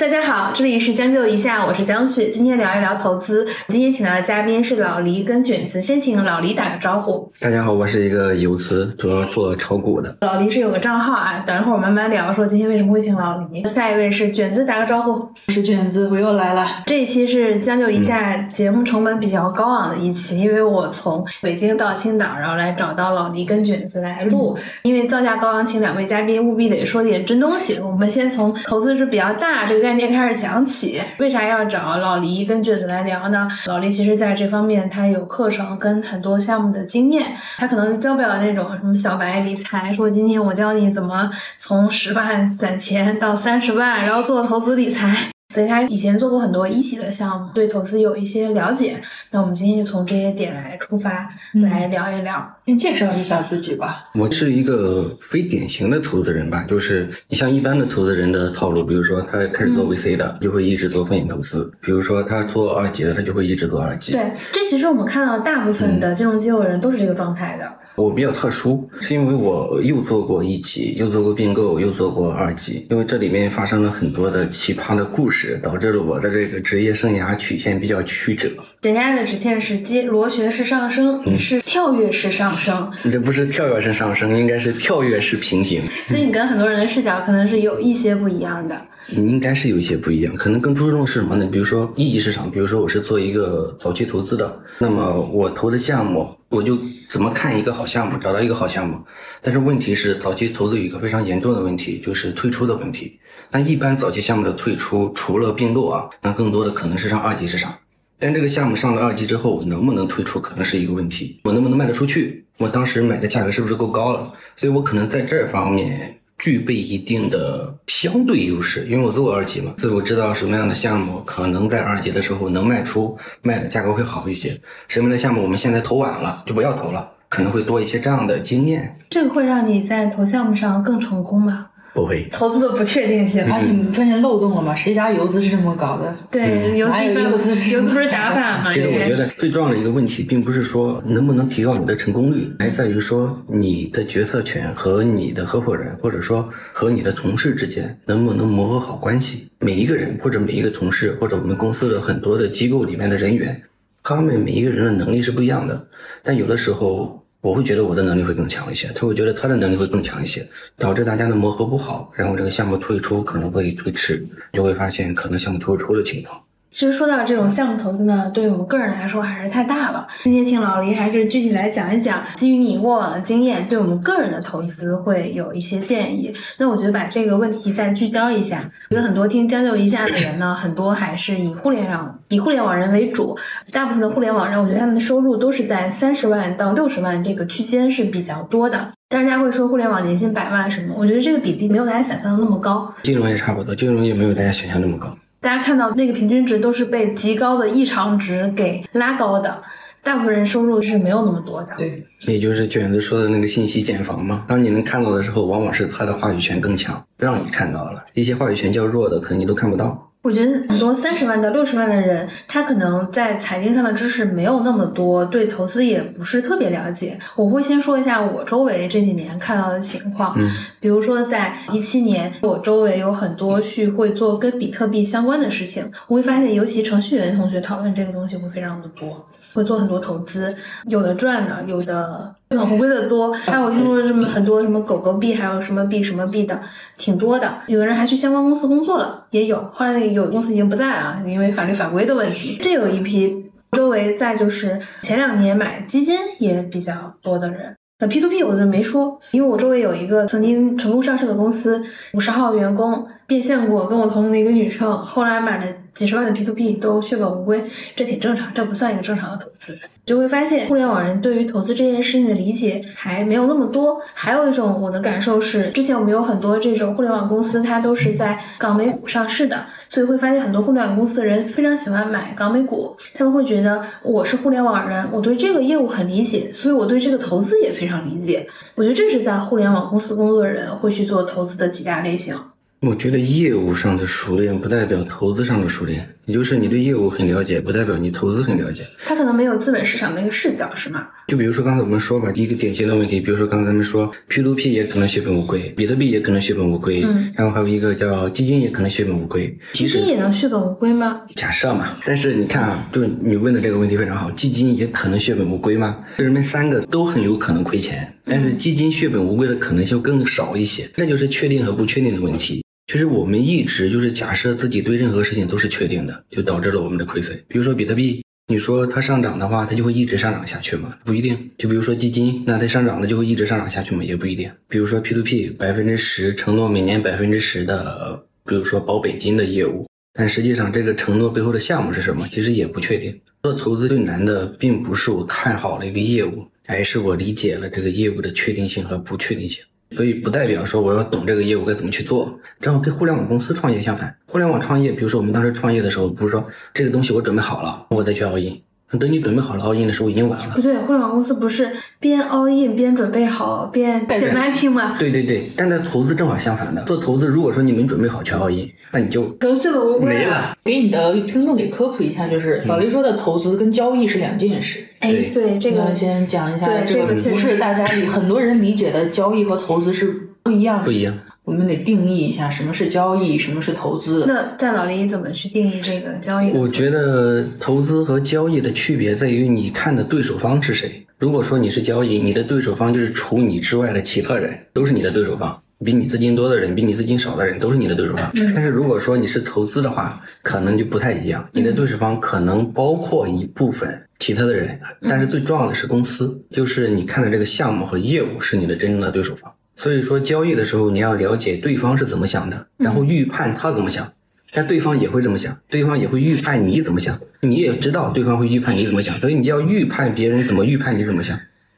大家好，这里是将就一下，我是江旭，今天聊一聊投资。今天请到的嘉宾是老黎跟卷子，先请老黎打个招呼。大家好，我是一个游资，主要做炒股的。老黎是有个账号啊，等一会儿我慢慢聊，说今天为什么会请老黎。下一位是卷子，打个招呼。是卷子，我又来了。这一期是将就一下节目成本比较高昂的一期，因为我从北京到青岛，然后来找到老黎跟卷子来录。因为造价高昂，请两位嘉宾务必得说点真东西。我们先从投资是比较大这个概念开始讲起。为啥要找老黎跟卷子来聊呢？老黎其实在这方面他有课程跟很多项目的经验，他可能教不了那种什么小白理财，说今天我教你怎么从十万攒钱到三十万，然后做投资理财。所以他以前做过很多一级的项目，对投资有一些了解。那我们今天就从这些点来出发，来聊一聊。先介绍一下自己吧。我是一个非典型的投资人吧，就是你像一般的投资人的套路，比如说他开始做 VC 的，就会一直做风险投资；，比如说他做二级的，他就会一直做二级。对，这其实我们看到大部分的金融机构人都是这个状态的。我比较特殊，是因为我又做过一级，又做过并购，又做过二级，因为这里面发生了很多的奇葩的故事，导致了我的这个职业生涯曲线比较曲折。人家的直线是接螺旋式上升，是跳跃式上升。你这不是跳跃式上升，应该是跳跃式平行。所以你跟很多人的视角可能是有一些不一样的。应该是有一些不一样，可能更注重是什么呢？比如说一级市场，比如说我是做一个早期投资的，那么我投的项目，我就怎么看一个好项目，找到一个好项目。但是问题是，早期投资有一个非常严重的问题，就是退出的问题。那一般早期项目的退出，除了并购啊，那更多的可能是上二级市场。但这个项目上了二级之后，我能不能退出，可能是一个问题。我能不能卖得出去？我当时买的价格是不是够高了？所以我可能在这方面。具备一定的相对优势，因为我做过二级嘛，所以我知道什么样的项目可能在二级的时候能卖出，卖的价格会好一些。什么样的项目我们现在投晚了就不要投了，可能会多一些这样的经验。这个会让你在投项目上更成功吗？不会，投资的不确定性，而且你发现漏洞了吗？谁家游资是这么搞的？对，游资游资游资不是打法吗？其实我觉得最重要的一个问题，并不是说能不能提高你的成功率，还在于说你的决策权和你的合伙人，或者说和你的同事之间能不能磨合好关系。每一个人或者每一个同事，或者我们公司的很多的机构里面的人员，他们每一个人的能力是不一样的，但有的时候。我会觉得我的能力会更强一些，他会觉得他的能力会更强一些，导致大家的磨合不好，然后这个项目退出可能会推迟，就会发现可能项目退出的情况。其实说到这种项目投资呢，对于我们个人来说还是太大了。今天请老黎还是具体来讲一讲，基于你过往的经验，对我们个人的投资会有一些建议。那我觉得把这个问题再聚焦一下，觉得很多听将就一下的人呢，很多还是以互联网以互联网人为主，大部分的互联网人，我觉得他们的收入都是在三十万到六十万这个区间是比较多的。但是大家会说互联网年薪百万什么？我觉得这个比例没有大家想象的那么高。金融也差不多，金融也没有大家想象那么高。大家看到那个平均值都是被极高的异常值给拉高的，大部分人收入是没有那么多的。对，也就是卷子说的那个信息茧房嘛。当你能看到的时候，往往是他的话语权更强，让你看到了一些话语权较弱的，可能你都看不到。我觉得很多 三十万到六十万的人，他可能在财经上的知识没有那么多，对投资也不是特别了解。我会先说一下我周围这几年看到的情况，嗯，比如说在一七年，我周围有很多去会做跟比特币相关的事情，我会发现，尤其程序员同学讨论这个东西会非常的多。会做很多投资，有的赚的，有的血本无归的多。还有听说什么很多什么狗狗币，还有什么币什么币的，挺多的。有的人还去相关公司工作了，也有。后来有公司已经不在了，因为法律法规的问题。这有一批。周围再就是前两年买基金也比较多的人。那 P to P 我就没说，因为我周围有一个曾经成功上市的公司，五十号员工变现过，跟我同龄的一个女生，后来买了。几十万的 P to P 都血本无归，这挺正常，这不算一个正常的投资。就会发现，互联网人对于投资这件事情的理解还没有那么多。还有一种我的感受是，之前我们有很多这种互联网公司，它都是在港美股上市的，所以会发现很多互联网公司的人非常喜欢买港美股。他们会觉得我是互联网人，我对这个业务很理解，所以我对这个投资也非常理解。我觉得这是在互联网公司工作的人会去做投资的几大类型。我觉得业务上的熟练不代表投资上的熟练，也就是你对业务很了解，不代表你投资很了解。他可能没有资本市场那个视角，是吗？就比如说刚才我们说吧，一个典型的问题，比如说刚才咱们说 P to P 也可能血本无归，比特币也可能血本无归，嗯，然后还有一个叫基金也可能血本无归。基金也能血本无归吗？假设嘛，但是你看啊，就是你问的这个问题非常好，基金也可能血本无归吗？就人们三个都很有可能亏钱，但是基金血本无归的可能性更少一些，这就是确定和不确定的问题。其实我们一直就是假设自己对任何事情都是确定的，就导致了我们的亏损。比如说比特币，你说它上涨的话，它就会一直上涨下去吗？不一定。就比如说基金，那它上涨了就会一直上涨下去吗？也不一定。比如说 P2P 百分之十承诺每年百分之十的，比如说保本金的业务，但实际上这个承诺背后的项目是什么，其实也不确定。做投资最难的，并不是我看好了一个业务，而是我理解了这个业务的确定性和不确定性。所以不代表说我要懂这个业务该怎么去做，正好跟互联网公司创业相反。互联网创业，比如说我们当时创业的时候，不是说这个东西我准备好了，我再去 all in。那等你准备好了 all in 的时候，已经晚了不。对，互联网公司不是边 all in 边准备好边写 mapping 吗？对对对，但在投资正好相反的，做投资如果说你没准备好全 all in，那你就可能血本无归没。了。给你的听众给科普一下，就是老黎说的投资跟交易是两件事。哎，对这个先讲一下，对这这个确实不是大家 很多人理解的交易和投资是不一样。不一样。我们得定义一下什么是交易，什么是投资。那在老林，你怎么去定义这个交易？我觉得投资和交易的区别在于你看的对手方是谁。如果说你是交易，你的对手方就是除你之外的其他人，都是你的对手方。比你资金多的人，比你资金少的人，都是你的对手方。但是如果说你是投资的话，可能就不太一样。你的对手方可能包括一部分其他的人，但是最重要的是公司，就是你看的这个项目和业务是你的真正的对手方。所以说交易的时候，你要了解对方是怎么想的，然后预判他怎么想。但对方也会这么想，对方也会预判你怎么想，你也知道对方会预判你怎么想，所以你就要预判别人怎么预判你怎么想。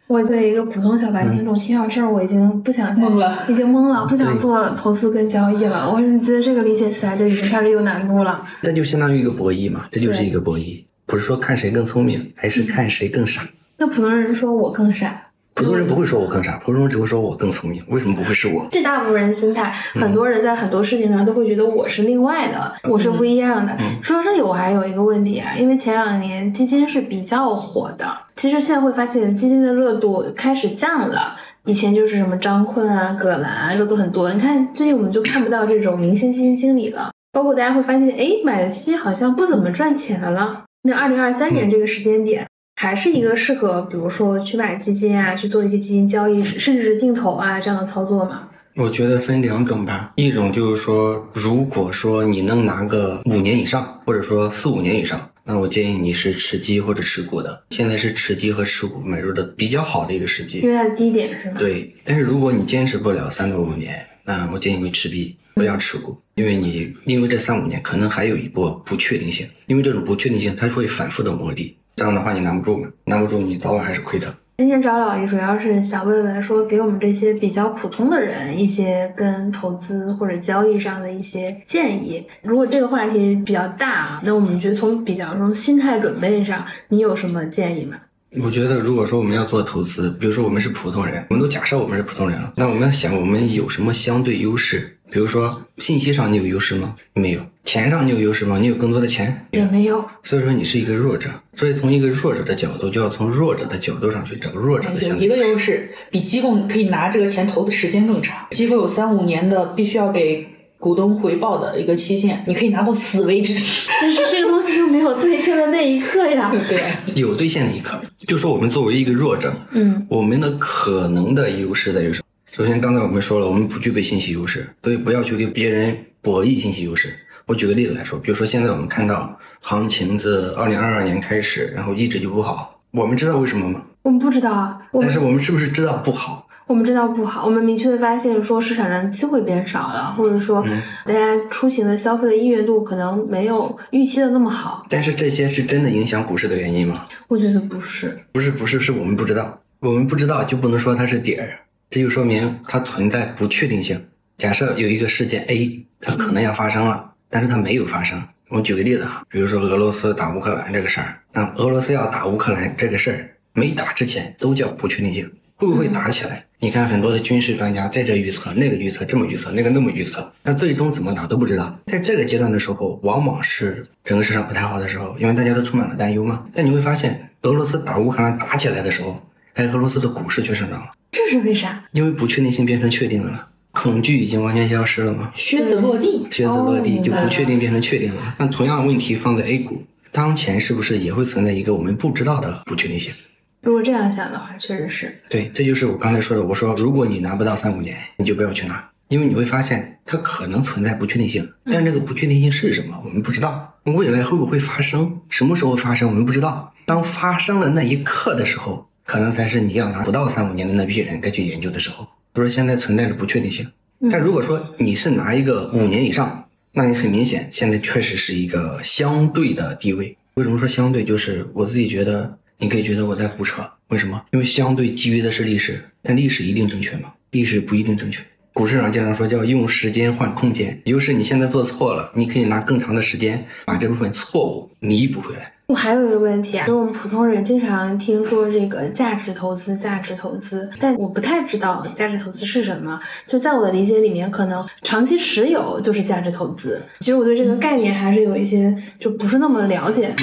我作为一个普通小白听众，听到这儿我已经不想再懵了，已经懵了，不想做投资跟交易了。我是觉得这个理解起来就已经开始有难度了。这就相当于一个博弈嘛，这就是一个博弈，不是说看谁更聪明，还是看谁更傻。那普通人说我更傻，普通人不会说我更傻，普通人只会说我更聪明。为什么不会是我？这大部分人心态，很多人在很多事情上都会觉得我是另外的，我是不一样的。说到这里，我还有一个问题啊，因为前两年基金是比较火的，其实现在会发现基金的热度开始降了。以前就是什么张坤啊、葛兰啊，热度很多。你看最近我们就看不到这种明星基金经理了，包括大家会发现，哎，买的基金好像不怎么赚钱了。那二零二三年这个时间点。还是一个适合，比如说去买基金啊，去做一些基金交易，甚至是定投啊这样的操作吗？我觉得分两种吧，一种就是说，如果说你能拿个五年以上，或者说四五年以上，那我建议你是持基或者持股的。现在是持基和持股买入的比较好的一个时机因。为它的低点是吧？对，但是如果你坚持不了三到五年，那我建议你持币，不要持股，因为你因为这三五年可能还有一波不确定性，因为这种不确定性它会反复的磨砺，这样的话你难不住嘛，难不住你早晚还是亏的。今天找老李主要是想问问说，给我们这些比较普通的人一些跟投资或者交易上的一些建议。如果这个话题比较大啊，那我们觉得从比较从心态准备上，你有什么建议吗？我觉得，如果说我们要做投资，比如说我们是普通人，我们都假设我们是普通人了，那我们要想我们有什么相对优势？比如说信息上你有优势吗？没有。钱上你有优势吗？你有更多的钱？也没有。所以说你是一个弱者，所以从一个弱者的角度，就要从弱者的角度上去找弱者的相有一个对优势。优势，比机构可以拿这个钱投的时间更长。机构有三五年的必须要给股东回报的一个期限，你可以拿到死为止。但是这个东西就没有兑现的那一刻呀。对，有兑现的一刻，就说我们作为一个弱者，嗯我们的可能的优势在于什么？首先，刚才我们说了，我们不具备信息优势，所以不要去跟别人博弈信息优势。我举个例子来说，比如说现在我们看到行情自二零二二年开始，然后一直就不好，我们知道为什么吗？我们不知道啊，但是我们是不是知道不好？我们知道不好，我们明确的发现说市场上机会变少了，或者说嗯大家出行的消费的意愿度可能没有预期的那么好。但是这些是真的影响股市的原因吗？我觉得不是，不是，不是，是我们不知道，我们不知道就不能说它是底儿，这就说明它存在不确定性。假设有一个事件 A，它可能要发生了，但是它没有发生。我举个例子哈，比如说俄罗斯打乌克兰这个事儿，那俄罗斯要打乌克兰这个事儿没打之前都叫不确定性，会不会打起来？你看很多的军事专家在这预测，那个预测，这么预测，那个那么预测，那最终怎么打都不知道。在这个阶段的时候，往往是整个市场不太好的时候，因为大家都充满了担忧嘛。但你会发现，俄罗斯打乌克兰打起来的时候，哎，俄罗斯的股市却上涨了，这是为啥？因为不确定性变成确定了，恐惧已经完全消失了吗。靴子落地，靴子落地哦就不确定变成确定了。那同样的问题放在 A 股，当前是不是也会存在一个我们不知道的不确定性？如果这样想的话，确实是。对，这就是我刚才说的。我说，如果你拿不到三五年，你就不要去拿，因为你会发现它可能存在不确定性，但这个不确定性是什么，我们不知道。未来会不会发生？什么时候发生？我们不知道。当发生了那一刻的时候，可能才是你要拿不到三五年的那批人该去研究的时候。所以说现在存在着不确定性。但如果说你是拿一个五年以上，那你很明显现在确实是一个相对的地位。为什么说相对？就是我自己觉得，你可以觉得我在胡扯。为什么？因为相对基于的是历史，但历史一定正确吗？历史不一定正确。股市上经常说叫用时间换空间，也就是你现在做错了，你可以拿更长的时间把这部分错误弥补回来。我还有一个问题啊，就是我们普通人经常听说这个价值投资、价值投资，但我不太知道价值投资是什么。就在我的理解里面，可能长期持有就是价值投资。其实我对这个概念还是有一些就不是那么了解。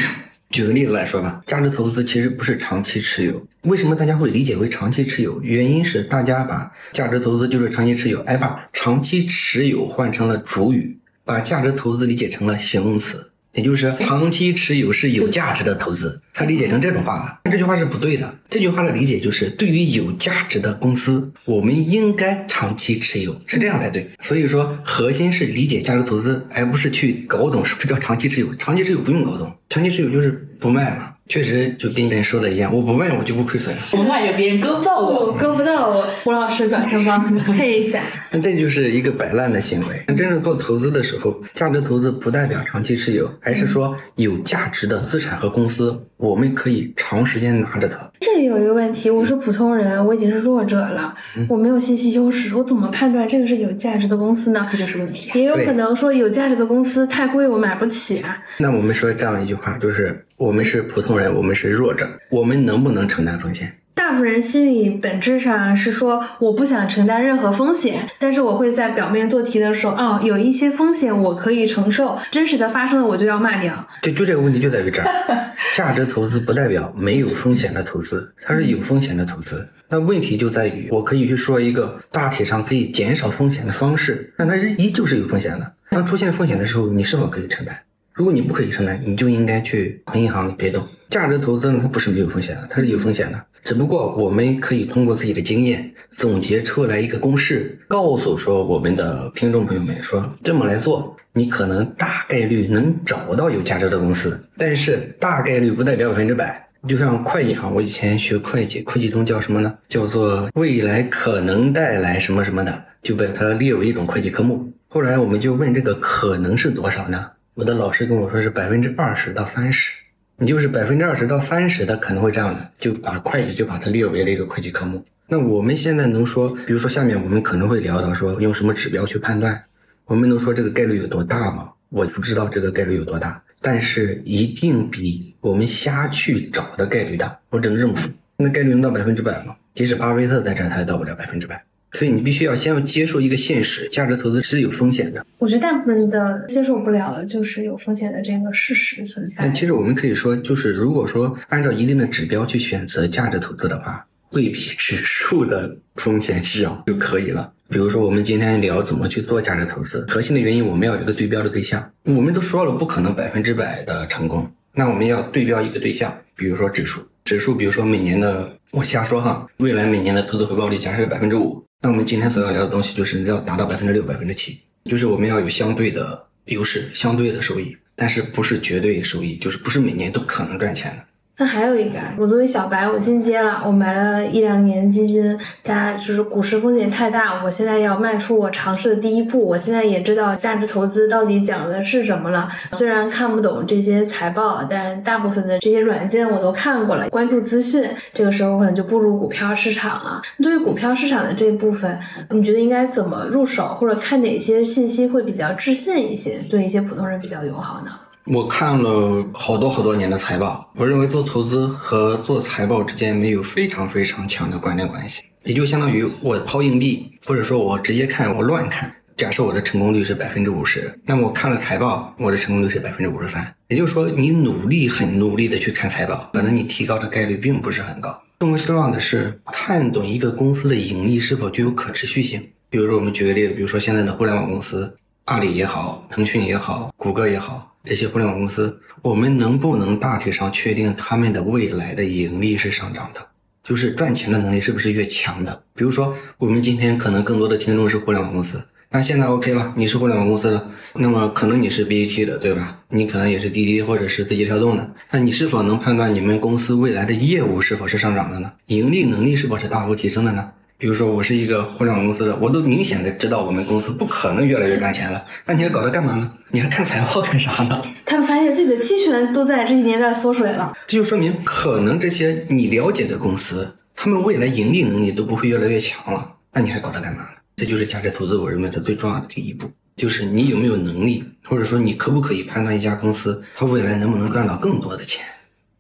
举个例子来说吧，价值投资其实不是长期持有。为什么大家会理解为长期持有？原因是大家把价值投资就是长期持有，哎，把长期持有换成了主语，把价值投资理解成了形容词，也就是长期持有是有价值的投资，他理解成这种话了。但这句话是不对的。这句话的理解就是，对于有价值的公司，我们应该长期持有，是这样才对。所以说，核心是理解价值投资，而不是去搞懂什么叫长期持有。长期持有不用搞懂，长期持有就是不卖嘛。确实就跟别人说的一样，我不卖我就不亏损。我卖给别人割不到我我。割不到我，胡老师转身帮你配一下。那这就是一个摆烂的行为。那真正做投资的时候，价值投资不代表长期持有，而是说有价值的资产和公司，我们可以长时间拿着它。这里有一个问题，我是普通人，我已经是弱者了，我没有信息优势，我怎么判断这个是有价值的公司呢？这就是问题。也有可能说有价值的公司太贵，我买不起啊。那我们说这样一句话，就是我们是普通人，我们是弱者，我们能不能承担风险？大部分人心里本质上是说我不想承担任何风险，但是我会在表面做题的时候，哦，有一些风险我可以承受，真实的发生了我就要骂掉。就就这个问题就在于这儿，价值投资不代表没有风险的投资，它是有风险的投资。那问题就在于，我可以去说一个大体上可以减少风险的方式，但它是依旧是有风险的。当出现风险的时候，你是否可以承担？如果你不可以承担，你就应该去存银行里别动。价值投资呢，它不是没有风险的，它是有风险的。只不过我们可以通过自己的经验总结出来一个公式，告诉说我们的听众朋友们说这么来做，你可能大概率能找到有价值的公司，但是大概率不代表百分之百。就像会计行，我以前学会计，会计中叫什么呢？叫做未来可能带来什么什么的，就把它列为一种会计科目。后来我们就问这个可能是多少呢？我的老师跟我说是百分之二十到三十，你就是百分之二十到三十的可能会这样的，就把会计就把它列为了一个会计科目。那我们现在能说，比如说下面我们可能会聊到说用什么指标去判断，我们能说这个概率有多大吗？我不知道这个概率有多大，但是一定比我们瞎去找的概率大。我只能这么说，那概率能到百分之百吗？即使巴菲特在这儿，他也到不了百分之百。所以你必须要先要接受一个现实，价值投资是有风险的。我觉得大部分的接受不了的就是有风险的这个事实存在但。其实我们可以说，就是如果说按照一定的指标去选择价值投资的话，会比指数的风险小就可以了。比如说，我们今天聊怎么去做价值投资，核心的原因我们要有一个对标的对象。我们都说了，不可能百分之百的成功，那我们要对标一个对象，比如说指数。指数，比如说每年的，我瞎说哈，未来每年的投资回报率假设百分之五，那我们今天所要聊的东西就是要达到百分之六、百分之七，就是我们要有相对的优势、相对的收益，但是不是绝对收益，就是不是每年都可能赚钱的。那还有一个，我作为小白，我进阶了，我买了一两年基金，大家就是股市风险太大，我现在要迈出我尝试的第一步。我现在也知道价值投资到底讲的是什么了，虽然看不懂这些财报，但大部分的这些软件我都看过了，关注资讯。这个时候可能就步入股票市场了。对于股票市场的这部分，你觉得应该怎么入手，或者看哪些信息会比较置信一些，对一些普通人比较友好呢？我看了好多好多年的财报，我认为做投资和做财报之间没有非常非常强的关联关系。也就相当于我抛硬币，或者说我直接看，我乱看。假设我的成功率是百分之五十，那么我看了财报，我的成功率是百分之五十三。也就是说，你努力很努力的去看财报，可能你提高的概率并不是很高。更为重要的是，看懂一个公司的盈利是否具有可持续性。比如说，我们举个例子，比如说现在的互联网公司，阿里也好，腾讯也好，谷歌也好，这些互联网公司，我们能不能大体上确定他们的未来的盈利是上涨的？就是赚钱的能力是不是越强的？比如说，我们今天可能更多的听众是互联网公司。那现在 OK 了，你是互联网公司的，那么可能你是 BAT 的，对吧？你可能也是滴滴或者是字节跳动的，那你是否能判断你们公司未来的业务是否是上涨的呢？盈利能力是否是大幅提升的呢？比如说我是一个互联网公司的，我都明显的知道我们公司不可能越来越赚钱了，那你还搞它干嘛呢？你还看财报干啥呢？他们发现自己的期权都在这几年在缩水了，这就说明可能这些你了解的公司，他们未来盈利能力都不会越来越强了，那你还搞它干嘛呢？这就是价值投资，我认为它最重要的第一步，就是你有没有能力，或者说你可不可以判断一家公司它未来能不能赚到更多的钱。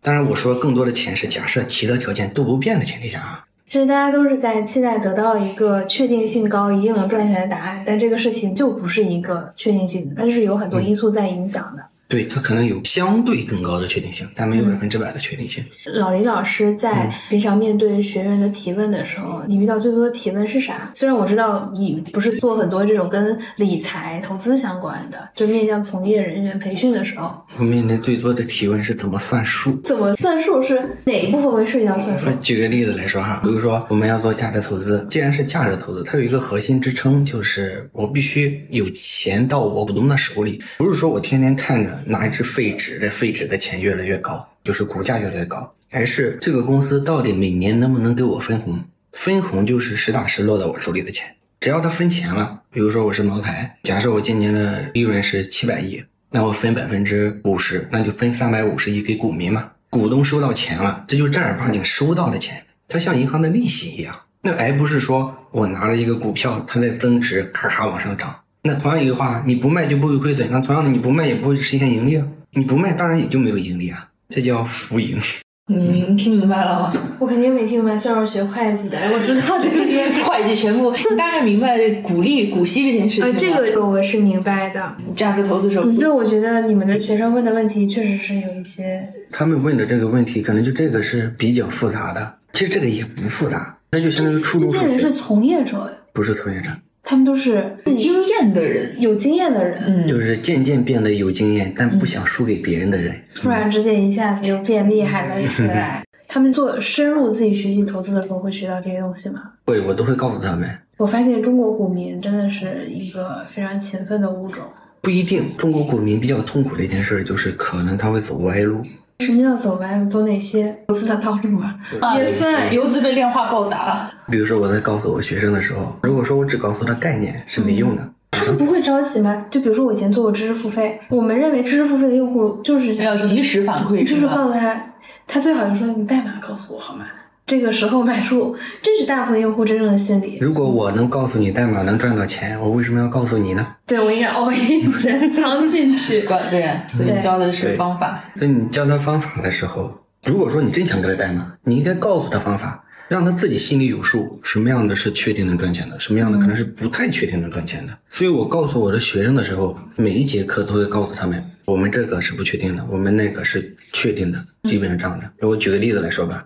当然，我说更多的钱是假设其他条件都不变的前提下啊。其实大家都是在期待得到一个确定性高、一定能赚钱的答案，但这个事情就不是一个确定性的，它就是有很多因素在影响的。对，它可能有相对更高的确定性，但没有百分之百的确定性。老林老师在平常面对学员的提问的时候，你遇到最多的提问是啥？虽然我知道你不是做很多这种跟理财、投资相关的，就面向从业人员培训的时候，我面临最多的提问是怎么算数？怎么算数是哪一部分会涉及到算数？举个例子来说哈，比如说我们要做价值投资，既然是价值投资，它有一个核心支撑，就是我必须有钱到我股东的手里，不是说我天天看着拿一只废。纸这废纸的钱越来越高，就是股价越来越高，还是这个公司到底每年能不能给我分红？分红就是实打实落到我手里的钱。只要他分钱了，比如说我是茅台，假设我今年的利润是七百亿，那我分百分之五十，那就分三百五十亿给股民嘛。股东收到钱了，这就正儿八经收到的钱，它像银行的利息一样。那而不是说我拿了一个股票，它在增值，咔咔往上涨。那同样一句话，你不卖就不会亏损，那同样的你不卖也不会实现盈利啊。你不卖，当然也就没有盈利啊，这叫浮盈。你听明白了吗？我肯定没听明白，虽然我学会计的，我知道这个 会计全部。你大概明白股利、股息这件事情吗？这个我是明白的。价值投资者，那我觉得你们的学生问的问题确实是有一些。他们问的这个问题，可能就这个是比较复杂的。其实这个也不复杂，那就相当于初中。这些人是从业者呀，不是从业者。他们都是经验的人，有经验的人，嗯，就是渐渐变得有经验，但不想输给别人的人。突然之间一下子就变厉害了起来。他们做深入自己学习投资的时候，会学到这些东西吗？会，我都会告诉他们。我发现中国股民真的是一个非常勤奋的物种。不一定，中国股民比较痛苦的一件事就是，可能他会走歪路。什么叫走歪路？走哪些投资的道路啊？也算游资被量化暴打。比如说我在告诉我学生的时候，如果说我只告诉他概念是没用的，他们不会着急吗？就比如说我以前做过知识付费，我们认为知识付费的用户就是想要及时反馈，就是告诉他，他最好就说你代码告诉我好吗？这个时候买入，这是大部分用户真正的心理。如果我能告诉你代码能赚到钱，我为什么要告诉你呢？对，我应该 all in 全藏进去。对，所以教的是方法。那你教他方法的时候，如果说你真想给他代码，你应该告诉他方法，让他自己心里有数，什么样的是确定能赚钱的，什么样的可能是不太确定能赚钱的。所以我告诉我的学生的时候，每一节课都会告诉他们，我们这个是不确定的，我们那个是确定的，基本上这样的。我举个例子来说吧。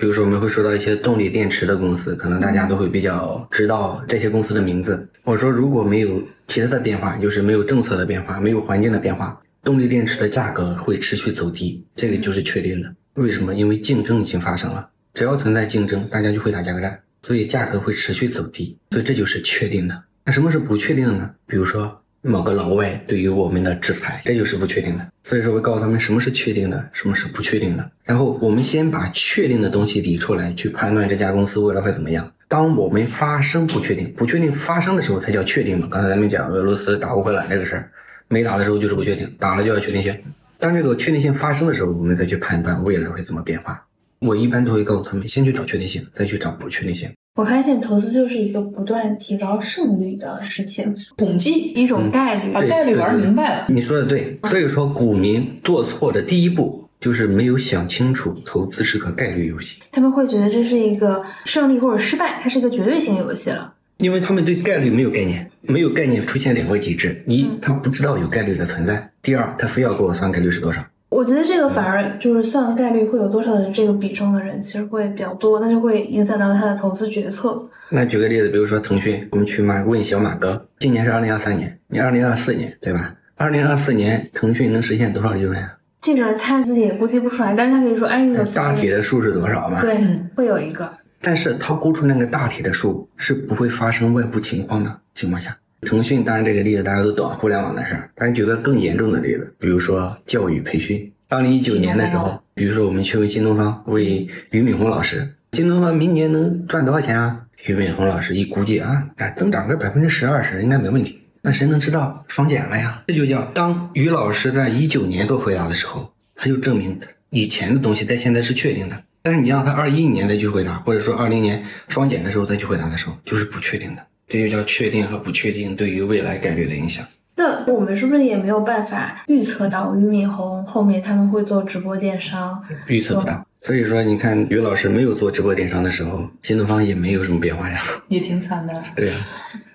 比如说，我们会说到一些动力电池的公司，可能大家都会比较知道这些公司的名字。我说，如果没有其他的变化，就是没有政策的变化，没有环境的变化，动力电池的价格会持续走低，这个就是确定的。为什么？因为竞争已经发生了，只要存在竞争，大家就会打价格战，所以价格会持续走低，所以这就是确定的。那什么是不确定的呢？比如说。某个老外对于我们的制裁，这就是不确定的。所以说，我告诉他们什么是确定的，什么是不确定的。然后我们先把确定的东西理出来，去判断这家公司未来会怎么样。当我们发生不确定、不确定发生的时候，才叫确定嘛。刚才咱们讲俄罗斯打乌克兰这个事儿，没打的时候就是不确定，打了就要确定性。当这个确定性发生的时候，我们再去判断未来会怎么变化。我一般都会告诉他们，先去找确定性，再去找不确定性。我发现投资就是一个不断提高胜率的事情，统计一种概率，把概率玩明白了。你说的对，所以说股民做错的第一步就是没有想清楚投资是个概率游戏，他们会觉得这是一个胜利或者失败，它是一个绝对性游戏了。因为他们对概率没有概念，没有概念出现两个极致：一嗯，他不知道有概率的存在；第二，他非要给我算概率是多少。我觉得这个反而就是算概率会有多少的这个比重的人，其实会比较多，那就会影响到他的投资决策。那举个例子，比如说腾讯，我们去马问小马哥，今年是二零二三年，你二零二四年对吧？二零二四年腾讯能实现多少利润啊？这个他自己也估计不出来，但是他可以说，哎，有大体的数是多少嘛？对嗯，会有一个。但是他估出那个大体的数是不会发生外部情况的情况下，腾讯当然这个例子大家都懂，互联网的事儿。但是举个更严重的例子，比如说教育培训，二零一九年的时候比如说我们去问新东方，问俞敏洪老师，新东方明年能赚多少钱啊？俞敏洪老师一估计啊，哎，增长个百分之十二十应该没问题。那谁能知道双减了呀？这就叫当于老师在一九年做回答的时候，他就证明以前的东西在现在是确定的。但是你让他二一年再去回答，或者说二零年双减的时候再去回答的时候，就是不确定的。这就叫确定和不确定对于未来概率的影响。那我们是不是也没有办法预测到俞敏洪后面他们会做直播电商？预测不到。所以说，你看于老师没有做直播电商的时候，新东方也没有什么变化呀。也挺惨的。对呀、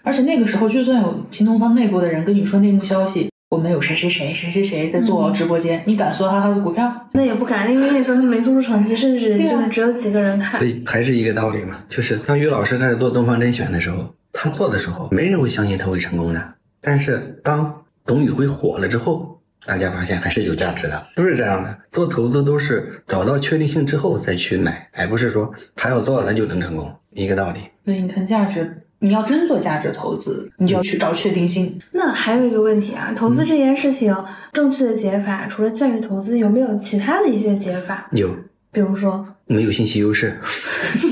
而且那个时候，就算有新东方内部的人跟你说内幕消息，我们有谁谁谁谁谁谁在做嗯直播间，你敢说他他的股票？那也不敢，因为那时候他们没做出成绩，甚至对啊就是只有几个人看所。以还是一个道理嘛，就是当于老师开始做东方甄选的时候，他做的时候，没人会相信他会成功的。但是当董宇辉火了之后，大家发现还是有价值的，都是这样的。做投资都是找到确定性之后再去买，而不是说他要做了就能成功，一个道理。所以你谈价值，你要真做价值投资，你就要去找确定性。那还有一个问题啊，投资这件事情正确的解法，除了价值投资，有没有其他的一些解法？有比如说，没有信息优势？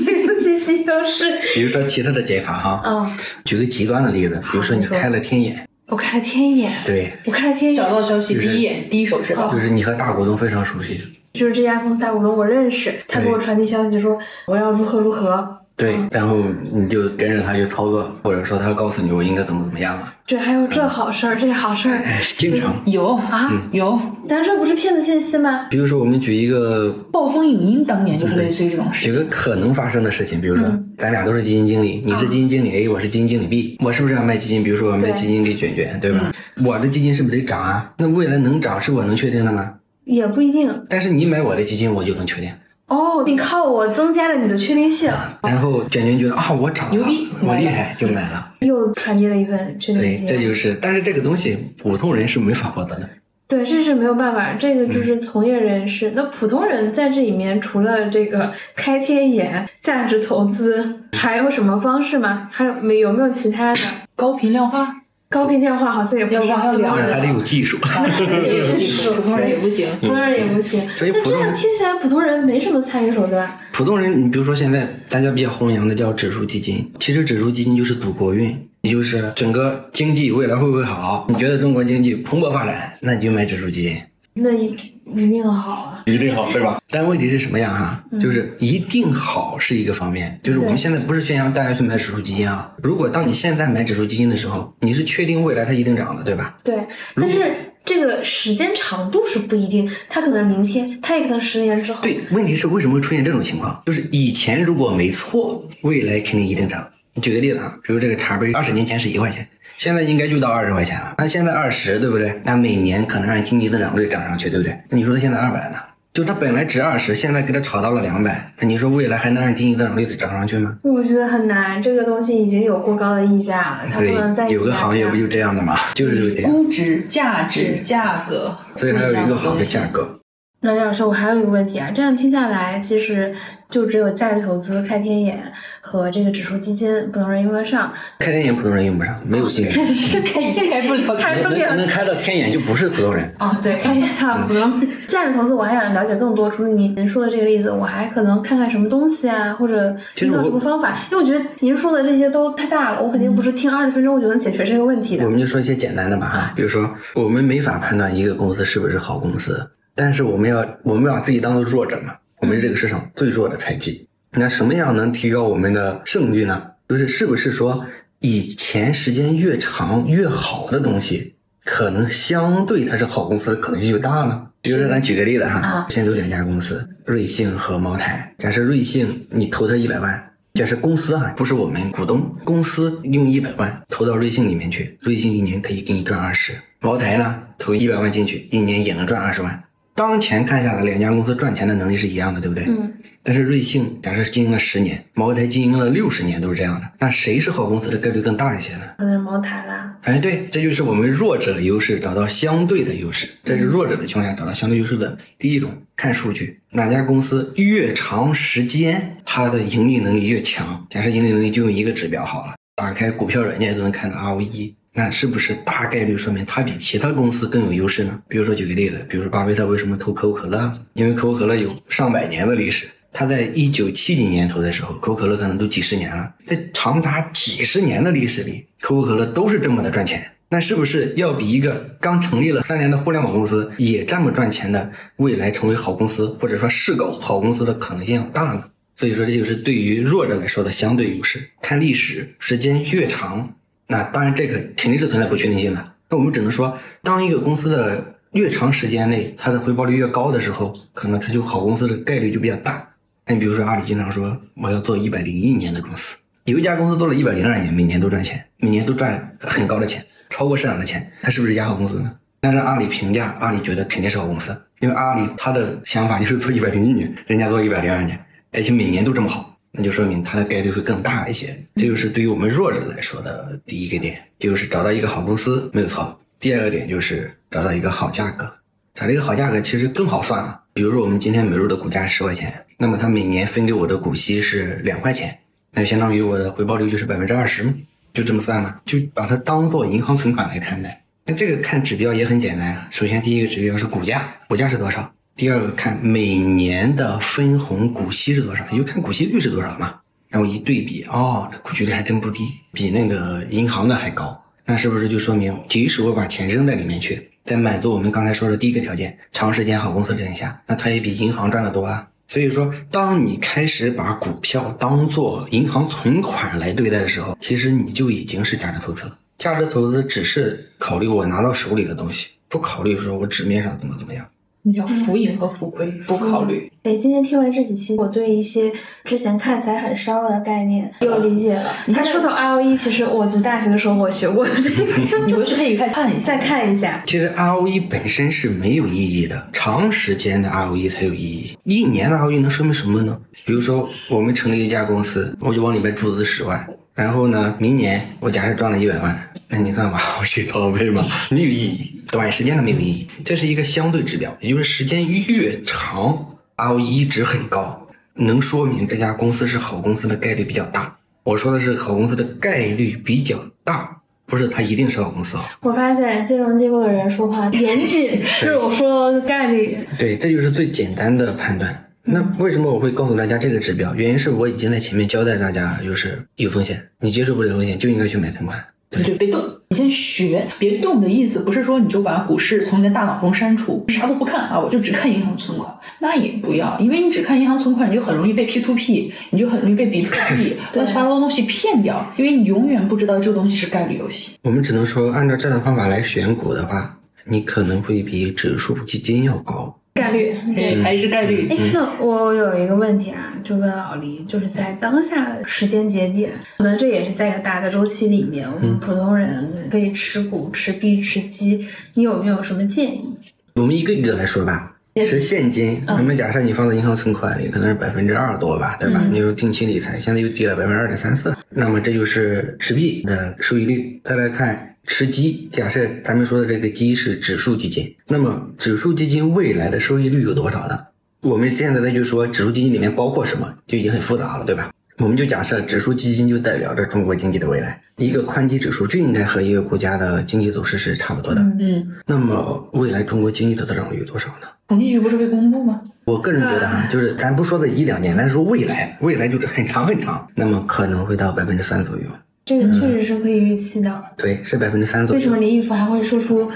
没有信息优势。比如说其他的解法哈，嗯，举个极端的例子，比如说你开了天眼，我开了天眼，对，我开了天眼，小道消息第一眼第一手知道就。是你和大股东非常熟悉，就是这家公司大股东我认识，他给我传递消息说我要如何如何。对，然后你就跟着他去操作，或者说他告诉你我应该怎么怎么样了，这还有这好事儿，这好事儿，哎，经常。有啊有，但这不是骗子信息吗？比如说，我们举一个暴风影音当年就是类似于这种事举。个可能发生的事情，比如说，嗯咱俩都是基金经理，你是基金经理 A，我是基金经理 B，我是不是要卖基金？比如说我卖基金给卷卷，对吧？我的基金是不是得涨啊？那未来能涨是我能确定的吗？也不一定但是你买我的基金，我就能确定。哦，你靠我增加了你的确定性，然后卷卷觉得啊，我涨了牛逼，我厉害，就买了。又传递了一份确定对，性。这就是，但是这个东西普通人是没法获得的。对，这是没有办法，这个就是嗯从业人士。那普通人在这里面，除了这个开天眼、价值投资，还有什么方式吗？还有没有没有其他的？高频量化，高频电话好像也不要是这么要聊着还得有技术。也有技术，普通人也不行。普通人也不行。那这样听起来，普通人没什么参与手段。普通人，你比如说现在大家比较弘扬的叫指数基金，其实指数基金就是赌国运，也就是整个经济未来会不会好？你觉得中国经济蓬勃发展，那你就买指数基金，那一一定好啊！一定好，对吧？但问题是什么样哈？嗯就是一定好是一个方面，就是我们现在不是宣扬大家去买指数基金啊。如果当你现在买指数基金的时候，你是确定未来它一定涨的，对吧？对，但是这个时间长度是不一定，它可能明天，它也可能十年之后。对，问题是为什么会出现这种情况？就是以前如果没错，未来肯定一定涨。举个例子啊，比如这个茶杯，二十年前是一块钱，现在应该就到二十块钱了。那现在二十，对不对？那每年可能按经济增长率涨上去，对不对？那你说它现在二百呢？就它本来值二十，现在给它炒到了两百，那你说未来还能按经济增长率涨上去吗？我觉得很难，这个东西已经有过高的溢价了，它不能再，有个行业不就这样的吗？就是这样，估值、价值、价格，所以它要有一个好的价格。那梁老师，我还有一个问题啊，这样听下来，其实就只有价值投资、开天眼和这个指数基金，普通人用得上。开天眼普通人用不上，没有信任。开开不了，开不了能能开到天眼就不是普通人。哦，对，开天眼普通价值投资，我还想了解更多。除了您说的这个例子，我还可能看看什么东西啊，或者遇到其实我什么方法。因为我觉得您说的这些都太大了，我肯定不是听二十分钟我就能解决这个问题的我。们就说一些简单的吧哈，比如说我们没法判断一个公司是不是好公司，但是我们要我们把自己当做弱者嘛，我们是这个市场最弱的菜鸡。那什么样能提高我们的胜率呢？就是是不是说以前时间越长越好的东西可能相对它是好公司的可能性就大呢？比如说，咱举个例子哈，啊现在有两家公司，瑞幸和茅台。假设瑞幸你投它一百万，假设公司啊不是我们股东，公司用一百万投到瑞幸里面去，瑞幸一年可以给你赚二十。茅台呢，投一百万进去，一年也能赚二十万。当前看下来，两家公司赚钱的能力是一样的，对不对？嗯。但是瑞幸假设经营了十年，茅台经营了六十年，都是这样的。那谁是好公司的概率更大一些呢？可能是茅台啦。哎，对，这就是我们弱者优势找到相对的优势，这是弱者的情况下找到相对优势的第一种。看数据，哪家公司越长时间它的盈利能力越强。假设盈利能力就用一个指标好了，打开股票软件都能看到 ROE，那是不是大概率说明它比其他公司更有优势呢？比如说举个例子，比如说巴菲特为什么投可口可乐？因为可口可乐有上百年的历史。他在一九七几年投的时候，可口可乐可能都几十年了，在长达几十年的历史里，可口可乐都是这么的赚钱。那是不是要比一个刚成立了三年的互联网公司也这么赚钱的，未来成为好公司，或者说是个好公司的可能性要大呢？所以说，这就是对于弱者来说的相对优势。看历史时间越长，那当然这个肯定是存在不确定性的。那我们只能说，当一个公司的越长时间内它的回报率越高的时候，可能它就好公司的概率就比较大。那你比如说阿里经常说我要做一百零一年的公司，有一家公司做了一百零二年，每年都赚钱，每年都赚很高的钱，超过市场的钱，它是不是一家好公司呢？但是阿里评价，阿里觉得肯定是好公司，因为阿里他的想法就是做一百零一年，人家做一百零二年，而且每年都这么好，那就说明它的概率会更大一些。这就是对于我们弱者来说的第一个点，就是找到一个好公司没有错。第二个点就是找到一个好价格，找到一个好价格其实更好算了。比如说我们今天美入的股价十块钱，那么它每年分给我的股息是两块钱，那就相当于我的回报率就是百分之二十嘛，就这么算嘛，就把它当做银行存款来看待。那这个看指标也很简单啊，首先第一个指标是股价，股价是多少？第二个看每年的分红股息是多少，你就看股息率是多少嘛。然后一对比，哦，这股息率还真不低，比那个银行的还高。那是不是就说明，即使我把钱扔在里面去，在满足我们刚才说的第一个条件，长时间好公司之下，那它也比银行赚的多啊。所以说，当你开始把股票当做银行存款来对待的时候，其实你就已经是价值投资了。价值投资只是考虑我拿到手里的东西，不考虑说我纸面上怎么怎么样。那叫浮盈和浮亏，不考虑。对，今天听完这几期，我对一些之前看起来很烧的概念又理解了。他说到 ROE，其实我读大学的时候我学过这个，你回去可以看看一下，再看一下。其实 ROE 本身是没有意义的，长时间的 ROE 才有意义。一年的 ROE 能说明什么呢？比如说，我们成立一家公司，我就往里边注资十万，然后呢，明年我假设赚了一百万，那你看吧，我去掏倍吗？没有意义，短时间的没有意义。这是一个相对指标，也就是时间越长，ROE 值很高，能说明这家公司是好公司的概率比较大。我说的是好公司的概率比较大。不是，它一定是好公司啊！我发现金融机构的人说话严谨，就是我说的概率。对，这就是最简单的判断。那为什么我会告诉大家这个指标？原因是我已经在前面交代大家了，就是有风险，你接受不了风险就应该去买存款。对，就别动，你先学，别动的意思不是说你就把股市从你的大脑中删除，啥都不看啊，我就只看银行存款，那也不要，因为你只看银行存款，你就很容易被 P to P，你就很容易被比特币乱七八糟的东西骗掉，因为你永远不知道这个东西是概率游戏。我们只能说，按照这套方法来选股的话，你可能会比指数基金要高。概率对，还是概率。哎，那我有一个问题啊，就问老黎，就是在当下的时间节点，可能这也是在一个大的周期里面，我们普通人可以持股、持币、持基，你有没有什么建议？我们一个一个来说吧。持现金，那么假设你放在银行存款里，可能是百分之二多吧，对吧？你有定期理财，现在又低了百分之二点三四，那么这就是持币的收益率。再来看。持基，假设咱们说的这个基是指数基金，那么指数基金未来的收益率有多少呢？我们现在呢就说指数基金里面包括什么，就已经很复杂了，对吧？我们就假设指数基金就代表着中国经济的未来，一个宽基指数就应该和一个国家的经济走势是差不多的。嗯，那么未来中国经济的增长率有多少呢？统计局不是会公布吗？我个人觉得哈，就是咱不说的一两年，咱说未来，未来就是很长很长，那么可能会到百分之三左右。这个确实是可以预期的，对，是百分之三左右。为什么林毅夫还会说出？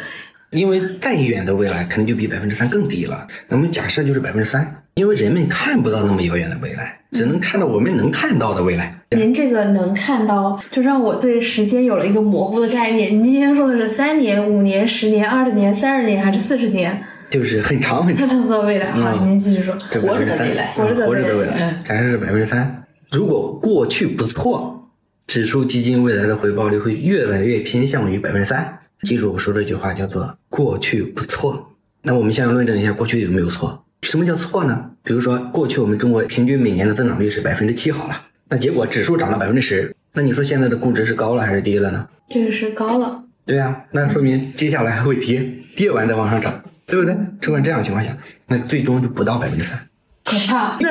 因为再远的未来，可能就比百分之三更低了。那么假设就是百分之三，因为人们看不到那么遥远的未来，只能看到我们能看到的未来。您这个能看到，就让我对时间有了一个模糊的概念。您今天说的是三年、五年、十年、二十年、三十年还是四十年？就是很长很长。看 未来。好，您继续说。这活着的未来，活着的未未来来，假设是百分之三。如果过去不错，指数基金未来的回报率会越来越偏向于百分之三。记住我说这句话，叫做过去不错。那我们先来论证一下过去有没有错。什么叫错呢？比如说过去我们中国平均每年的增长率是百分之七好了，那结果指数涨了百分之十，那你说现在的估值是高了还是低了呢？这个是高了。对啊、那说明接下来还会跌，跌完再往上涨，对不对？出现这样的情况下，那最终就不到百分之三。可怕。那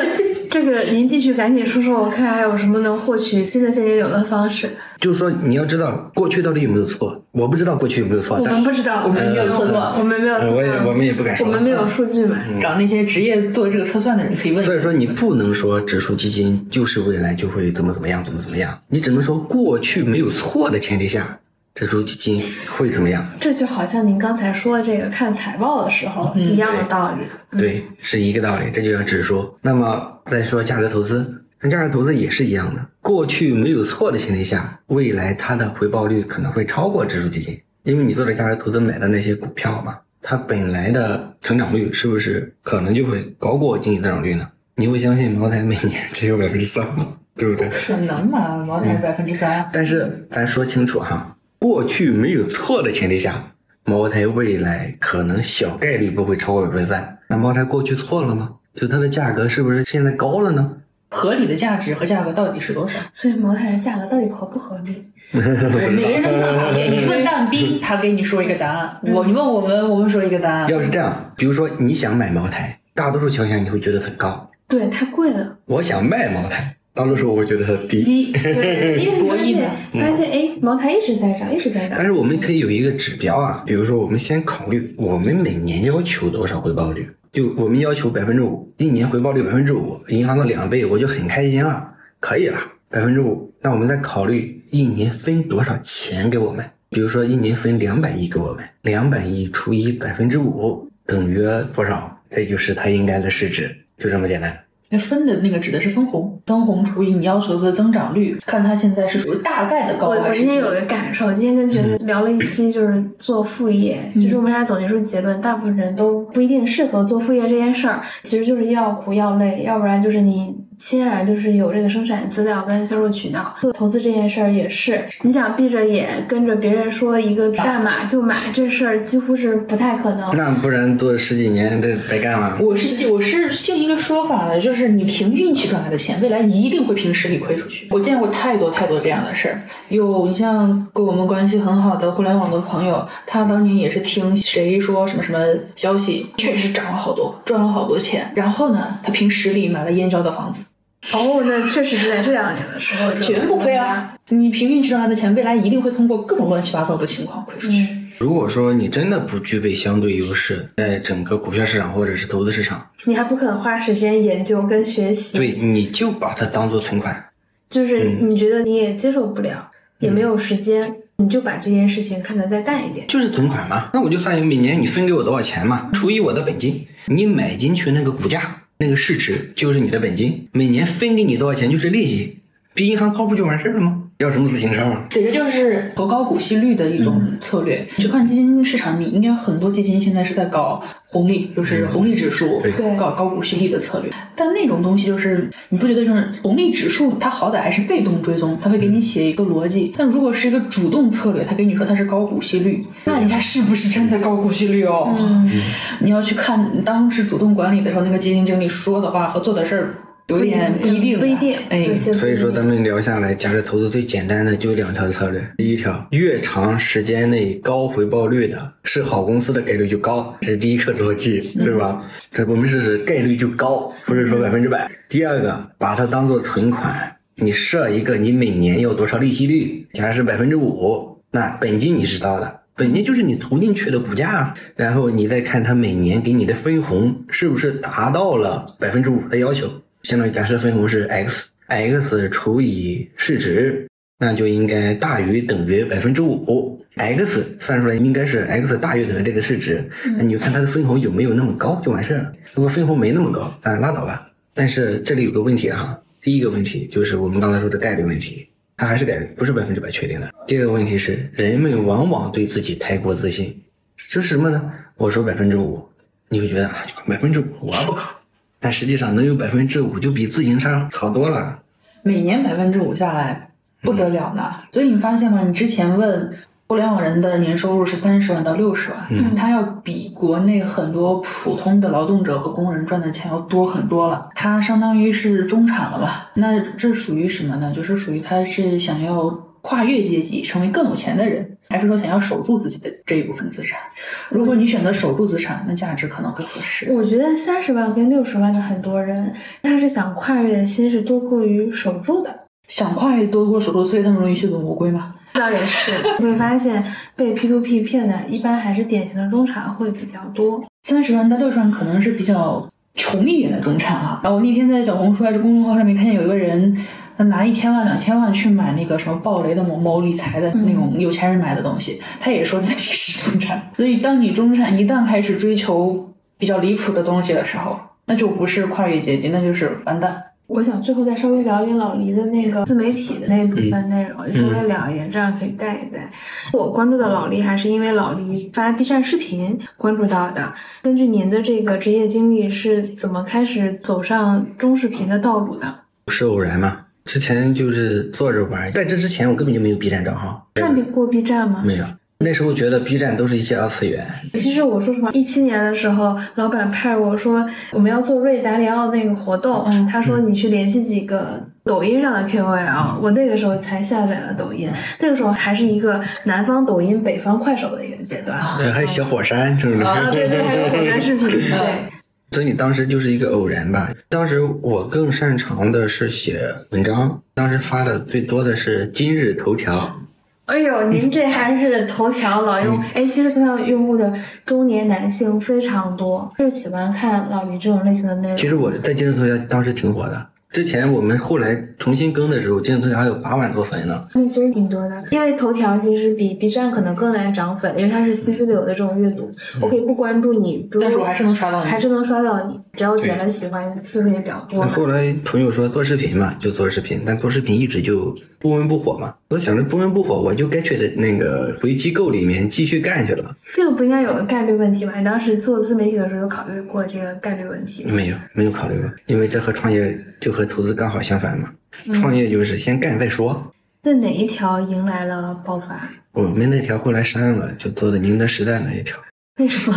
这个您继续赶紧说说，我看还有什么能获取新的现金流的方式。就是说，你要知道过去到底有没有错，我不知道过去有没有错，我们不知道，我们没有测算我们没有我也，我们也不敢说我们没有数据嘛。找那些职业做这个测算的人可以问。所以说，你不能说指数基金就是未来就会怎么怎么样，怎么怎么样，你只能说过去没有错的前提下，指数基金会怎么样？这就好像您刚才说的这个看财报的时候嗯一样的道理。对，是一个道理，这就叫指数。那么再说价值投资，那价值投资也是一样的，过去没有错的前提下，未来它的回报率可能会超过指数基金，因为你做的价值投资买的那些股票嘛，它本来的成长率是不是可能就会高过经济增长率呢？你会相信茅台每年只有百分之三吗？对不对？可能吧，茅台百分之三。但是咱说清楚哈，过去没有错的前提下，茅台未来可能小概率不会超过百分之三。那茅台过去错了吗？就它的价格是不是现在高了呢？合理的价值和价格到底是多少？所以茅台的价格到底合不合理？我们每个人的算法不一样。你问蛋逼，他给你说一个答案；我你问我们，我们说一个答案。要是这样，比如说你想买茅台，大多数情况下你会觉得它高；对，太贵了。我想卖茅台，大多数我会觉得它低。低，对，因为你发现发现哎，茅台一直在涨，一直在涨但。是我们可以有一个指标啊，比如说我们先考虑我们每年要求多少回报率，就我们要求百分之五，一年回报率百分之五，银行的两倍，我就很开心了，可以了，百分之五。那我们再考虑一年分多少钱给我们，比如说一年分两百亿给我们，两百亿除以百分之五等于多少？这就是它应该的市值，就这么简单。那分的那个指的是分红，分红除以你要求的增长率，看它现在是属于大概的高我还是低。我今天有个感受，今天跟觉得聊了一期，就是做副业，就是我们俩总结出结论，大部分人都不一定适合做副业这件事儿，其实就是要苦要累，要不然就是你天然就是有这个生产资料跟销售渠道。做投资这件事儿也是，你想闭着眼跟着别人说一个代码就买，这事儿几乎是不太可能。那不然做十几年这白干了。我是信我是信一个说法的，就是你凭运气赚来的钱，未来一定会凭实力亏出去。我见过太多太多这样的事儿。有你像跟我们关系很好的互联网的朋友，他当年也是听谁说什么什么消息，确实涨了好多，赚了好多钱。然后呢，他凭实力买了燕郊的房子，哦，那确实是在这两年的时候，绝不亏啊！你凭运气赚来的钱，未来一定会通过各种乱七八糟的情况亏出去。嗯，如果说你真的不具备相对优势，在整个股票市场或者是投资市场，你还不肯花时间研究跟学习，对，你就把它当做存款。就是嗯你觉得你也接受不了，也没有时间，你就把这件事情看得再淡一点。就是存款嘛，那我就算每年你分给我多少钱嘛，除以我的本金，你买进去那个股价那个市值就是你的本金，每年分给你多少钱就是利息，比银行靠谱就完事儿了吗？要什么自行车嘛？对，这就是投高股息率的一种策略。去看基金市场，你应该很多基金现在是在搞红利，就是红利指数，对对搞高股息率的策略。但那种东西就是你不觉得就是红利指数，它好歹还是被动追踪，它会给你写一个逻辑。但如果是一个主动策略，它给你说它是高股息率，那人家是不是真的高股息率哦？嗯，你要去看当时主动管理的时候，那个基金经理说的话和做的事儿有一点不一定，不一定，哎所以说咱们聊下来，价值投资最简单的就两条策略。第一条，越长时间内高回报率的是好公司的概率就高，这是第一个逻辑，对吧？这我们是指概率就高，不是说百分之百。第二个，把它当做存款，你设一个你每年要多少利息率，假如是百分之五，那本金你是知道的。本金就是你投进去的股价啊，然后你再看它每年给你的分红是不是达到了百分之五的要求，相当于假设分红是 x，x 除以市值，那就应该大于等于百分之五，x 算出来应该是 x 大于等于这个市值，那你就看它的分红有没有那么高就完事儿了。如果分红没那么高，啊，拉倒吧。但是这里有个问题哈，第一个问题就是我们刚才说的概率问题，它还是概率，不是百分之百确定的。第二个问题是，人们往往对自己太过自信，就是什么呢？我说百分之五，你会觉得啊，百分之五我不考，但实际上能有百分之五就比自行车好多了。每年百分之五下来不得了呢。所以你发现吗？你之前问互联网人的年收入是三十万到六十万，嗯他要比国内很多普通的劳动者和工人赚的钱要多很多了。他相当于是中产了吧？那这属于什么呢？就是属于他是想要跨越阶级，成为更有钱的人，还是说想要守住自己的这一部分资产？如果你选择守住资产，那价值可能会合适。我觉得三十万跟六十万的很多人，他是想跨越的心是多过于守住的。想跨越多过守住，所以他们容易血本无归吗？倒也是，你会发现被 P to P 骗的，一般还是典型的中产会比较多。三十万到六十万可能是比较穷一点的中产啊。然后我那天在小红书还是公众号上面看见有一个人，他拿一千万、两千万去买那个什么暴雷的某某理财的那种有钱人买的东西，他也说自己是中产。所以当你中产一旦开始追求比较离谱的东西的时候，那就不是跨越阶级，那就是完蛋。我想最后再稍微聊一点老黎的那个自媒体的那一部分内容，就稍微聊一点，这样可以带一带。我关注的老黎还是因为老黎发 B 站视频关注到的。根据您的这个职业经历，是怎么开始走上中视频的道路的？是偶然嘛？之前就是坐着玩，在这之前我根本就没有 B 站账号，看过 B 站吗？没有。那时候觉得 B 站都是一些二次元，其实我说实话，一七年的时候，老板派我说我们要做瑞达里奥那个活动，嗯他说你去联系几个抖音上的 KOL，我那个时候才下载了抖音，那个时候还是一个南方抖音、北方快手的一个阶段。对，还有小火山，是不是？啊，对对，还有火山视频，对。所以你当时就是一个偶然吧。当时我更擅长的是写文章，当时发的最多的是今日头条。哎呦，您这还是头条老用户？哎，其实头条用户的中年男性非常多，是喜欢看老于这种类型的内容。其实我在今日头条当时挺火的。之前我们后来重新更的时候，今日头条还有八万多粉呢。那其实挺多的，因为头条其实比 B 站可能更难涨粉，因为它是信息流的这种阅读。我可以不关注你，但是我还是能刷到你还是能刷到你，只要点了喜欢，次数也比较多后来朋友说做视频嘛，就做视频，但做视频一直就不温不火嘛。我想着不温不火，我就该去的那个回机构里面继续干去了。这个不应该有个概率问题吗？你当时做自媒体的时候有考虑过这个概率问题吗？没有，没有考虑过，因为这和创业就和投资刚好相反嘛。创业就是先干再说。那哪一条迎来了爆发？我们那条后来删了，就做的宁德时代那一条。为什么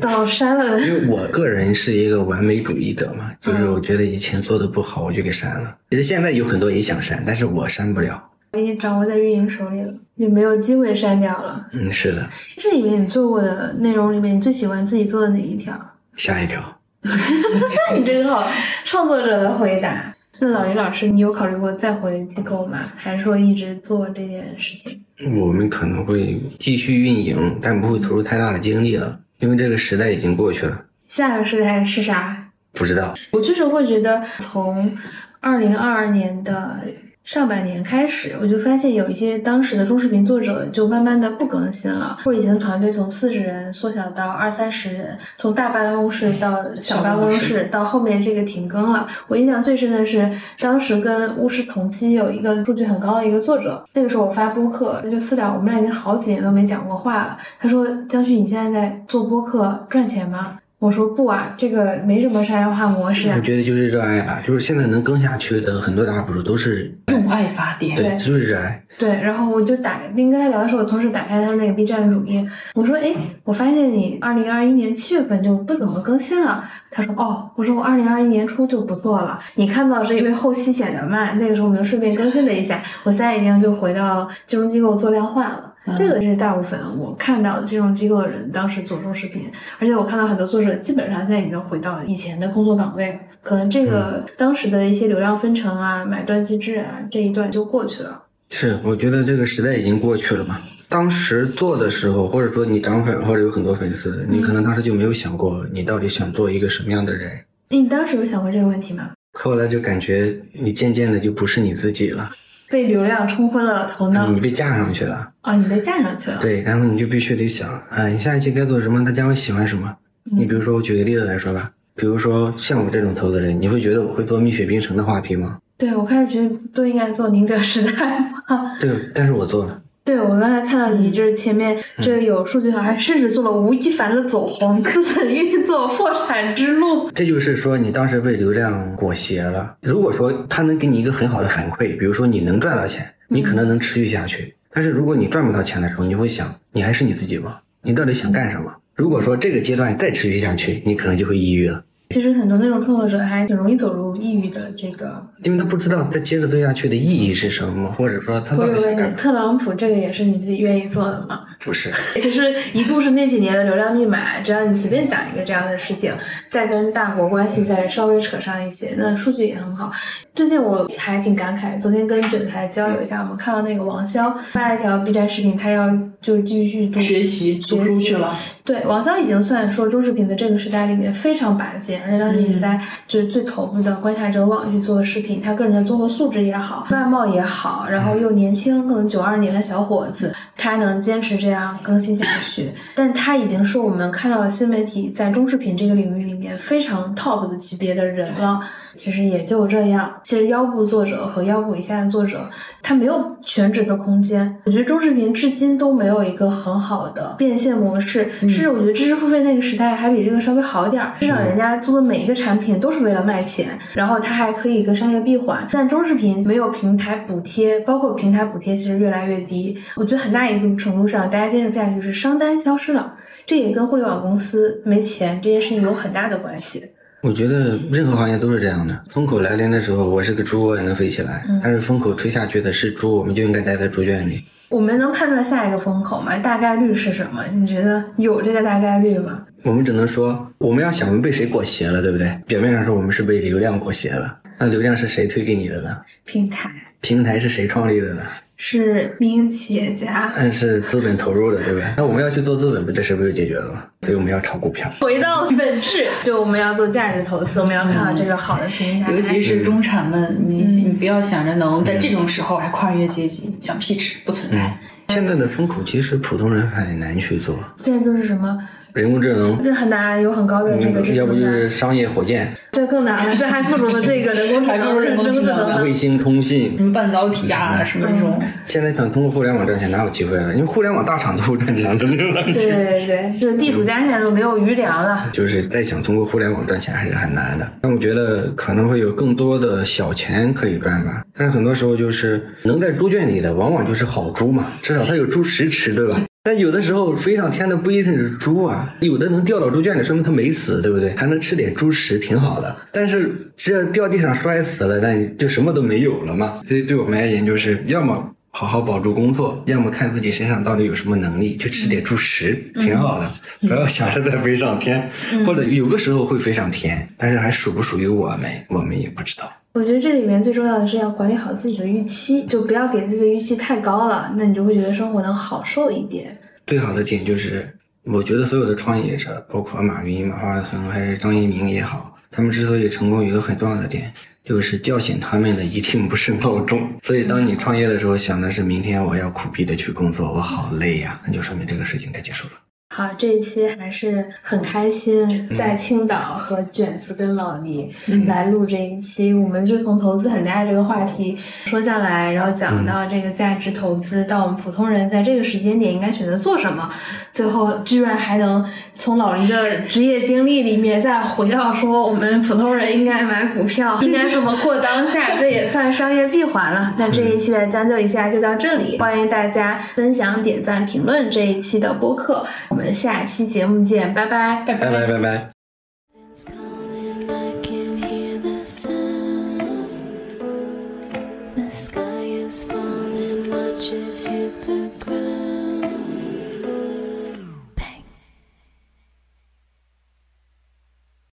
到删了？因为我个人是一个完美主义者嘛，就是我觉得以前做的不好，我就给删了。其实现在有很多也想删，但是我删不了。已经掌握在运营手里了，就没有机会删掉了。嗯，是的，这里面你做过的内容里面，你最喜欢自己做的哪一条？下一条。那 你真好，创作者的回答。那老林老师，你有考虑过再回机构吗？还是说一直做这件事情？我们可能会继续运营，但不会投入太大的精力了，因为这个时代已经过去了。下个时代是啥？不知道，我就是会觉得，从二零二二年的上半年开始，我就发现有一些当时的中视频作者就慢慢的不更新了，或者以前的团队从四十人缩小到二三十人，从大办公室到小办公室，到后面这个停更了。我印象最深的是，当时跟巫师同期有一个数据很高的一个作者，那个时候我发播客，他就私聊，我们俩已经好几年都没讲过话了。他说：“江旭，你现在在做播客赚钱吗？”我说不啊，这个没什么商业化模式啊我。觉得就是热爱吧，就是现在能更下去的很多的 UP 主都是用爱发电。对，这就是热爱。对，然后我就打跟他聊的时候，我同时打开他那个 B 站的主页，我说，哎，我发现你二零二一年七月份就不怎么更新了。他说，哦，我说我二零二一年初就不做了，你看到是因为后期显得慢，那个时候我们就顺便更新了一下，我现在已经就回到金融机构做量化了。这个是大部分我看到的金融机构的人当时做中视频，而且我看到很多作者基本上现在已经回到以前的工作岗位，可能这个当时的一些流量分成啊、买断机制啊这一段就过去了。是，我觉得这个时代已经过去了嘛。当时做的时候，或者说你涨粉或者有很多粉丝，你可能当时就没有想过你到底想做一个什么样的人。你当时有想过这个问题吗？后来就感觉你渐渐的就不是你自己了。被流量冲昏了头脑你被架上去了，啊！你被架上去了，对，然后你就必须得想，啊，你下一期该做什么，大家会喜欢什么。你比如说，我举个例子来说吧，比如说像我这种投资人，你会觉得我会做蜜雪冰城的话题吗？对我开始觉得都应该做宁德时代嘛。对，但是我做了。对，我刚才看到你就是前面这有数据好像甚至做了吴亦凡的走红资本运作破产之路。这就是说，你当时被流量裹挟了。如果说他能给你一个很好的反馈，比如说你能赚到钱，你可能能持续下去。但是如果你赚不到钱的时候，你会想，你还是你自己吗？你到底想干什么？如果说这个阶段再持续下去，你可能就会抑郁了。其实很多那种创作者还挺容易走入抑郁的这个。因为他不知道他接着做下去的意义是什么，或者说他到底想干嘛？特朗普这个也是你自己愿意做的吗？不是，其实一度是那几年的流量密码，只要你随便讲一个这样的事情，再跟大国关系再稍微扯上一些，那数据也很好。最近我还挺感慨，昨天跟卷台交流一下，我们看到那个王潇发了一条 B 站视频，他要就是继续读学习读书去了。对，王潇已经算说中视频的这个时代里面非常拔尖，而且当时也在就是最头部的观察者网去做视频，他个人的综合素质也好，外貌也好，然后又年轻，可能九二年的小伙子，他能坚持这样更新下去，但他已经是我们看到新媒体在中视频这个领域里面非常 top 的级别的人了。其实也就这样。其实腰部作者和腰部以下的作者，他没有全职的空间。我觉得中视频至今都没有一个很好的变现模式。甚至我觉得知识付费那个时代还比这个稍微好点儿，至少人家做的每一个产品都是为了卖钱，然后它还可以一个商业闭环。但中视频没有平台补贴，包括平台补贴其实越来越低。我觉得很大一定程度上，大家坚持不下去就是商单消失了，这也跟互联网公司没钱这件事情有很大的关系。我觉得任何行业都是这样的，风口来临的时候，我是个猪，我也能飞起来；但是风口吹下去的是猪，我们就应该待在猪圈里。我们能判断下一个风口吗？大概率是什么？你觉得有这个大概率吗？我们只能说，我们要想我们被谁裹挟了，对不对？表面上说我们是被流量裹挟了，那流量是谁推给你的呢？平台。平台是谁创立的呢？是民营企业家，嗯，是资本投入的，对不对？那我们要去做资本，不这事不就解决了吗？所以我们要炒股票，回到本质，就我们要做价值投资，我们要看到这个好的平台，尤其是中产们，你你不要想着能在这种时候还跨越阶级，想屁吃，不存在。现在的风口其实普通人很难去做，现在都是什么？人工智能，这很难，有很高的这个要不就是商业火箭，这更难了，这还不如这个人工智能，人工智能，卫星通信，什么半导体啊，什么这种。现在想通过互联网赚钱哪有机会了？因为互联网大厂都不赚钱，真的。对对对，就是地主家现在都没有余粮了。就是再想通过互联网赚钱还是很难的。但我觉得可能会有更多的小钱可以赚吧。但是很多时候就是能在猪圈里的，往往就是好猪嘛，至少它有猪食吃，对吧？但有的时候飞上天的不一定是猪啊，有的能掉到猪圈里，说明它没死，对不对？还能吃点猪食，挺好的。但是这掉地上摔死了，那你就什么都没有了嘛。所以对我们而言，就是要么好好保住工作，要么看自己身上到底有什么能力，去吃点猪食，挺好的。不要想着再飞上天，或者有个时候会飞上天，但是还属不属于我们，我们也不知道。我觉得这里面最重要的是要管理好自己的预期，就不要给自己的预期太高了，那你就会觉得生活能好受一点。最好的点就是，我觉得所有的创业者，包括马云、马化腾还是张一鸣也好，他们之所以成功，有一个很重要的点，就是叫醒他们的一定不是闹钟。所以，当你创业的时候想的是明天我要苦逼的去工作，我好累呀，那就说明这个事情该结束了。好，这一期还是很开心，在青岛和卷子跟老倪来录这一期，我们就从投资很大这个话题说下来，然后讲到这个价值投资，到我们普通人在这个时间点应该选择做什么，最后居然还能从老倪的职业经历里面再回到说我们普通人应该买股票，应该怎么过当下，这也算商业闭环了。那这一期的将就一下就到这里，欢迎大家分享、点赞、评论这一期的播客。我们下期节目见，拜拜，拜拜拜拜拜。